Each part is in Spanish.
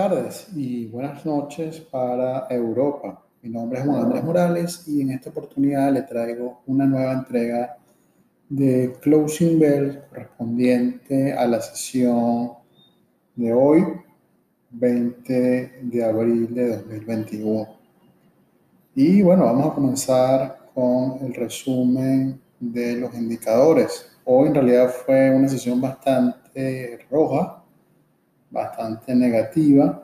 tardes y buenas noches para Europa. Mi nombre es Juan Andrés Morales y en esta oportunidad le traigo una nueva entrega de Closing Bell correspondiente a la sesión de hoy, 20 de abril de 2021. Y bueno, vamos a comenzar con el resumen de los indicadores. Hoy en realidad fue una sesión bastante roja bastante negativa,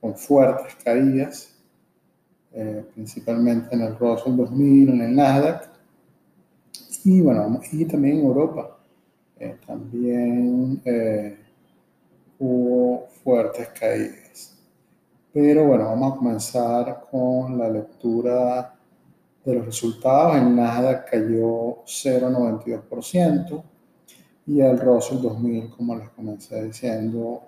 con fuertes caídas, eh, principalmente en el Russell 2000, en el Nasdaq, y bueno, y también en Europa. Eh, también eh, hubo fuertes caídas. Pero bueno, vamos a comenzar con la lectura de los resultados. El Nasdaq cayó 0,92% y el Russell 2000, como les comencé diciendo,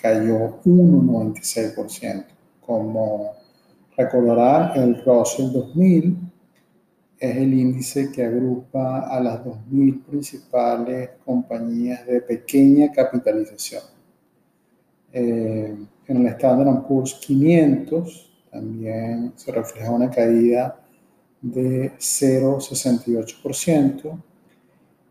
cayó 1,96%. Como recordarán, el Russell 2000 es el índice que agrupa a las 2.000 principales compañías de pequeña capitalización. Eh, en el Standard Poor's 500 también se refleja una caída de 0,68%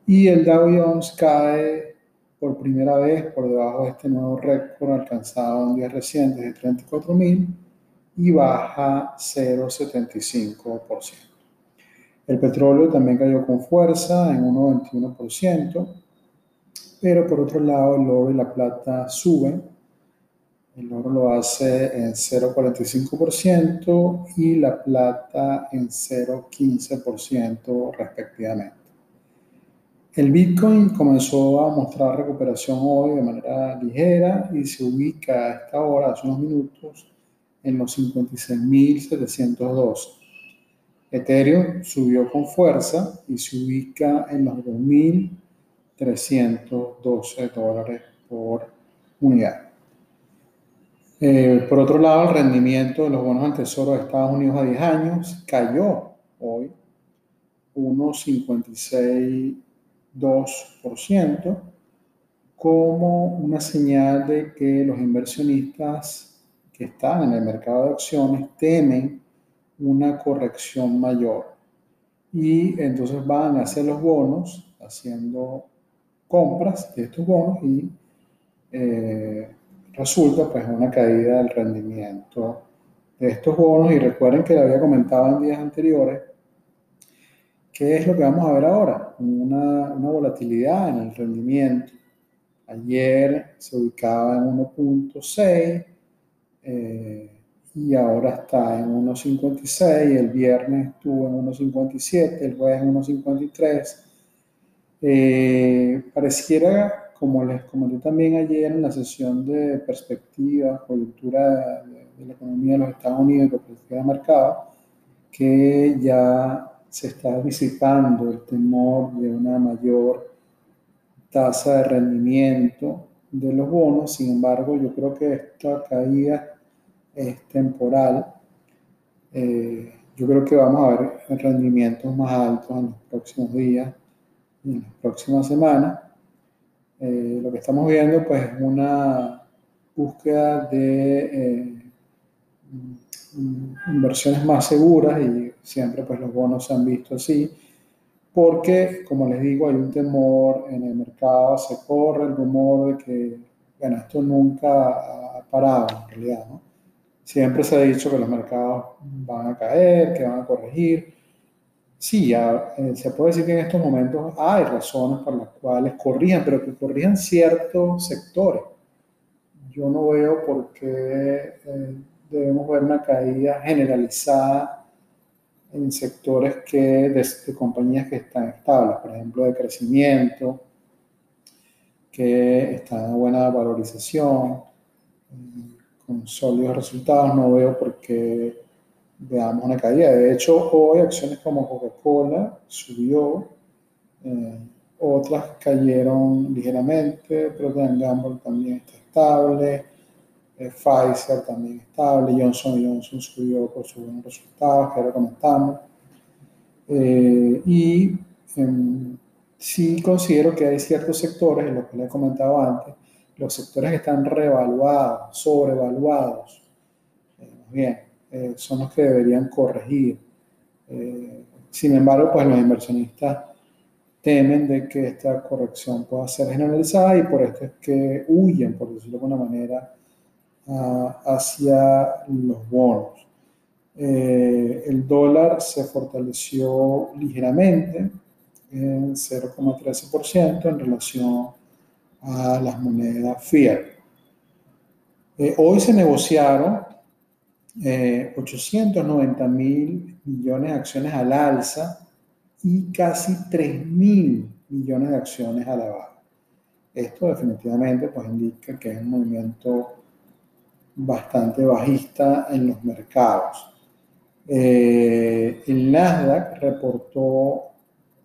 y el Dow Jones cae por primera vez por debajo de este nuevo récord alcanzado en días recientes de 34.000 y baja 0,75%. El petróleo también cayó con fuerza en 1,21%, pero por otro lado el oro y la plata suben. El oro lo hace en 0,45% y la plata en 0,15% respectivamente. El Bitcoin comenzó a mostrar recuperación hoy de manera ligera y se ubica a esta hora, hace unos minutos, en los 56.712. Ethereum subió con fuerza y se ubica en los 2.312 dólares por unidad. Eh, por otro lado, el rendimiento de los bonos al tesoro de Estados Unidos a 10 años cayó hoy 1,56 2%, como una señal de que los inversionistas que están en el mercado de acciones temen una corrección mayor. Y entonces van a hacer los bonos haciendo compras de estos bonos y eh, resulta pues una caída del rendimiento de estos bonos. Y recuerden que lo había comentado en días anteriores ¿Qué es lo que vamos a ver ahora? Una, una volatilidad en el rendimiento. Ayer se ubicaba en 1.6 eh, y ahora está en 1.56. El viernes estuvo en 1.57, el jueves en 1.53. Eh, pareciera, como les comenté también ayer en la sesión de perspectiva, coyuntura de, de la economía de los Estados Unidos y perspectiva de mercado, que ya se está disipando el temor de una mayor tasa de rendimiento de los bonos. Sin embargo, yo creo que esta caída es temporal. Eh, yo creo que vamos a ver rendimientos más altos en los próximos días y en las próximas semanas. Eh, lo que estamos viendo pues es una búsqueda de eh, inversiones más seguras y siempre pues los bonos se han visto así, porque como les digo hay un temor en el mercado, se corre el rumor de que, bueno, esto nunca ha parado en realidad, ¿no? Siempre se ha dicho que los mercados van a caer, que van a corregir. Sí, eh, se puede decir que en estos momentos hay razones por las cuales corrijan, pero que corrijan ciertos sectores. Yo no veo por qué eh, debemos ver una caída generalizada en sectores que, de, compañías que están estables, por ejemplo, de crecimiento, que están en buena valorización, con sólidos resultados, no veo por qué veamos una caída. De hecho, hoy acciones como Coca-Cola subió, eh, otras cayeron ligeramente, pero Gamble también está estable, eh, Pfizer también estable, Johnson Johnson subió por sus buenos resultados, que ahora comentamos. Eh, y em, sí considero que hay ciertos sectores, en los que les he comentado antes, los sectores que están revaluados, sobrevaluados, eh, bien, eh, son los que deberían corregir. Eh, sin embargo, pues los inversionistas temen de que esta corrección pueda ser generalizada y por esto es que huyen, por decirlo de alguna manera, hacia los bonos. el dólar se fortaleció ligeramente en 0,13% en relación a las monedas fiat. Eh, hoy se negociaron 890 eh, mil millones de acciones al alza y casi 3 mil millones de acciones a la baja. Esto definitivamente pues, indica que es un movimiento bastante bajista en los mercados. Eh, el Nasdaq reportó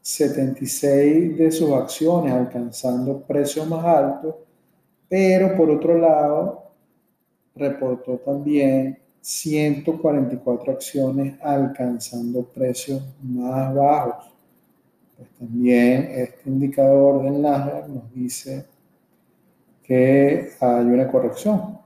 76 de sus acciones alcanzando precios más altos, pero por otro lado reportó también 144 acciones alcanzando precios más bajos. Pues también este indicador del Nasdaq nos dice que hay una corrección.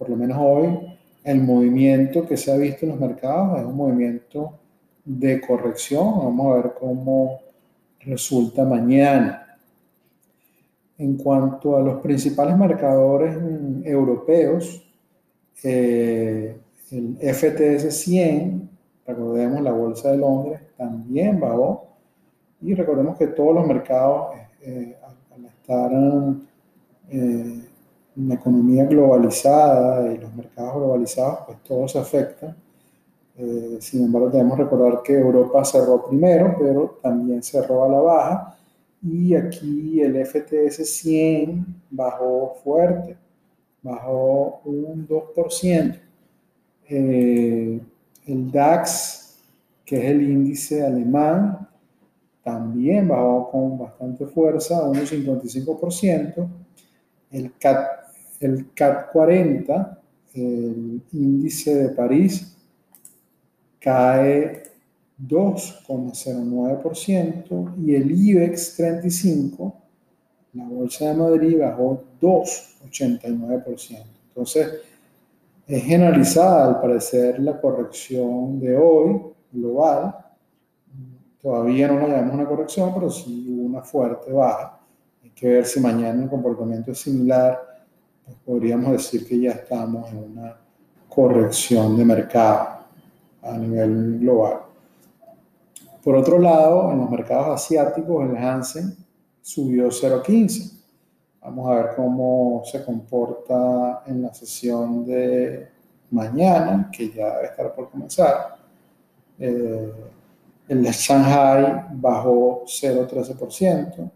Eh, por lo menos hoy el movimiento que se ha visto en los mercados es un movimiento de corrección. Vamos a ver cómo resulta mañana. En cuanto a los principales marcadores mm, europeos, eh, el FTS 100, recordemos la Bolsa de Londres, también bajó. Y recordemos que todos los mercados, eh, al estar eh, en la economía globalizada y los mercados globalizados, pues todos se afectan. Eh, sin embargo, debemos recordar que Europa cerró primero, pero también cerró a la baja. Y aquí el FTS 100 bajó fuerte, bajó un 2%. Eh, el DAX, que es el índice alemán, también bajó con bastante fuerza, un 55%. El CAT, el CAT 40, el índice de París, cae 2,09% y el IBEX 35, la Bolsa de Madrid, bajó 2,89%. Entonces, es generalizada al parecer la corrección de hoy global. Todavía no la llamamos una corrección, pero sí una fuerte baja. Hay que ver si mañana el comportamiento es similar. Podríamos decir que ya estamos en una corrección de mercado a nivel global. Por otro lado, en los mercados asiáticos, el Hansen subió 0,15. Vamos a ver cómo se comporta en la sesión de mañana, que ya debe estar por comenzar. Eh, el Shanghai bajó 0,13%.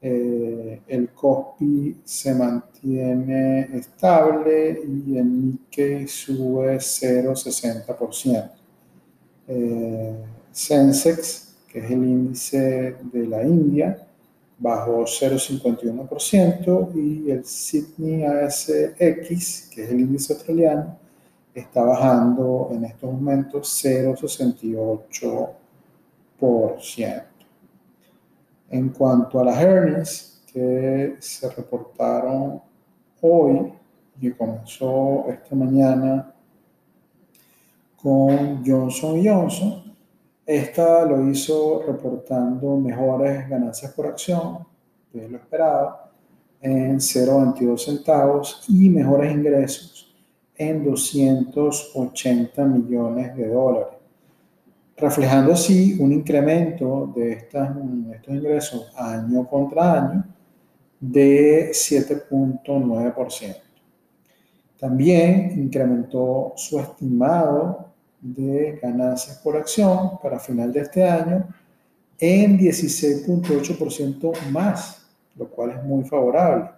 Eh, el COSPI se mantiene estable y el Nikkei sube 0,60%. Eh, Sensex, que es el índice de la India, bajó 0,51% y el Sydney ASX, que es el índice australiano, está bajando en estos momentos 0,68%. En cuanto a las earnings que se reportaron hoy y comenzó esta mañana con Johnson Johnson, esta lo hizo reportando mejores ganancias por acción, de lo esperado, en 0,22 centavos y mejores ingresos en 280 millones de dólares reflejando así un incremento de estos ingresos año contra año de 7.9%. También incrementó su estimado de ganancias por acción para final de este año en 16.8% más, lo cual es muy favorable.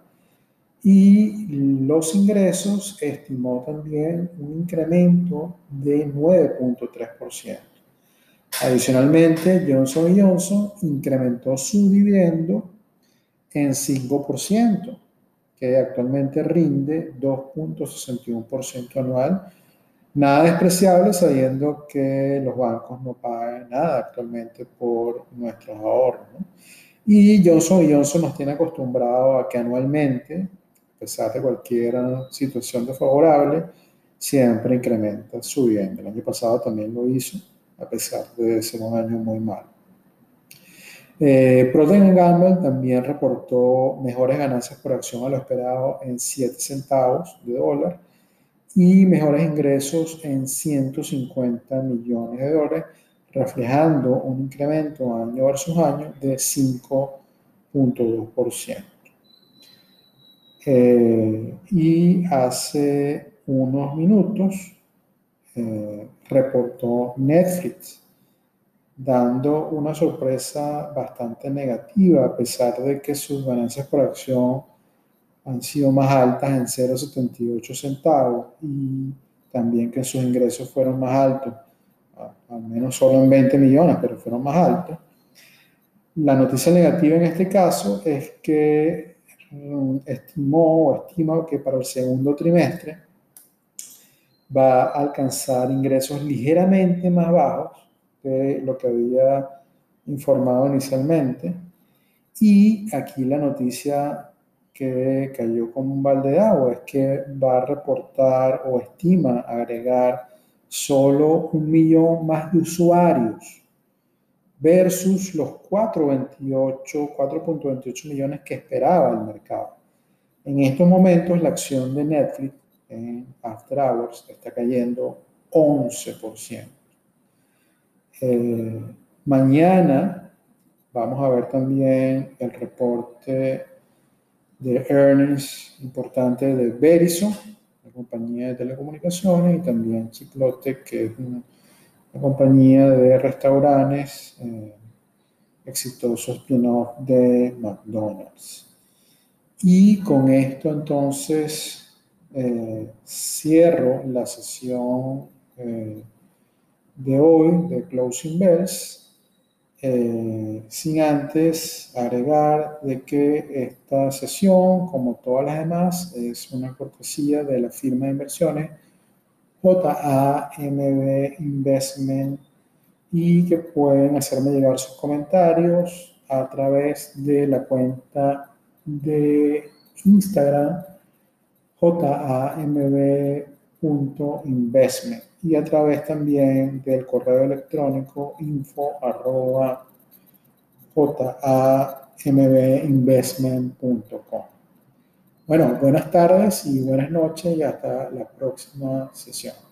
Y los ingresos estimó también un incremento de 9.3%. Adicionalmente, Johnson Johnson incrementó su dividendo en 5%, que actualmente rinde 2.61% anual. Nada despreciable sabiendo que los bancos no pagan nada actualmente por nuestros ahorros. Y Johnson Johnson nos tiene acostumbrado a que anualmente, a pesar de cualquier situación desfavorable, siempre incrementa subiendo. El año pasado también lo hizo, a pesar de ser un año muy malo. Eh, Procter Gamble también reportó mejores ganancias por acción a lo esperado en 7 centavos de dólar y mejores ingresos en 150 millones de dólares, reflejando un incremento año versus año de 5.2%. Eh, y hace unos minutos eh, reportó Netflix, dando una sorpresa bastante negativa, a pesar de que sus ganancias por acción han sido más altas en 0,78 centavos y también que sus ingresos fueron más altos, al menos solo en 20 millones, pero fueron más altos. La noticia negativa en este caso es que mm, estimó o estima que para el segundo trimestre va a alcanzar ingresos ligeramente más bajos de lo que había informado inicialmente. Y aquí la noticia que cayó como un balde de agua es que va a reportar o estima agregar solo un millón más de usuarios versus los 4.28 4.28 millones que esperaba el mercado. En estos momentos la acción de Netflix en After Hours está cayendo 11%. Eh, mañana vamos a ver también el reporte de earnings importante de Verizon, la compañía de telecomunicaciones, y también Chiplote, que es una, compañía de restaurantes eh, exitoso spin-off de McDonald's. Y con esto entonces eh, cierro la sesión eh, de hoy de Closing Bells eh, sin antes agregar de que esta sesión, como todas las demás, es una cortesía de la firma de inversiones JAMB Investment y que pueden hacerme llegar sus comentarios a través de la cuenta de Instagram JAMB.investment y a través también del correo electrónico info arroba. Bueno, buenas tardes y buenas noches y hasta la próxima sesión.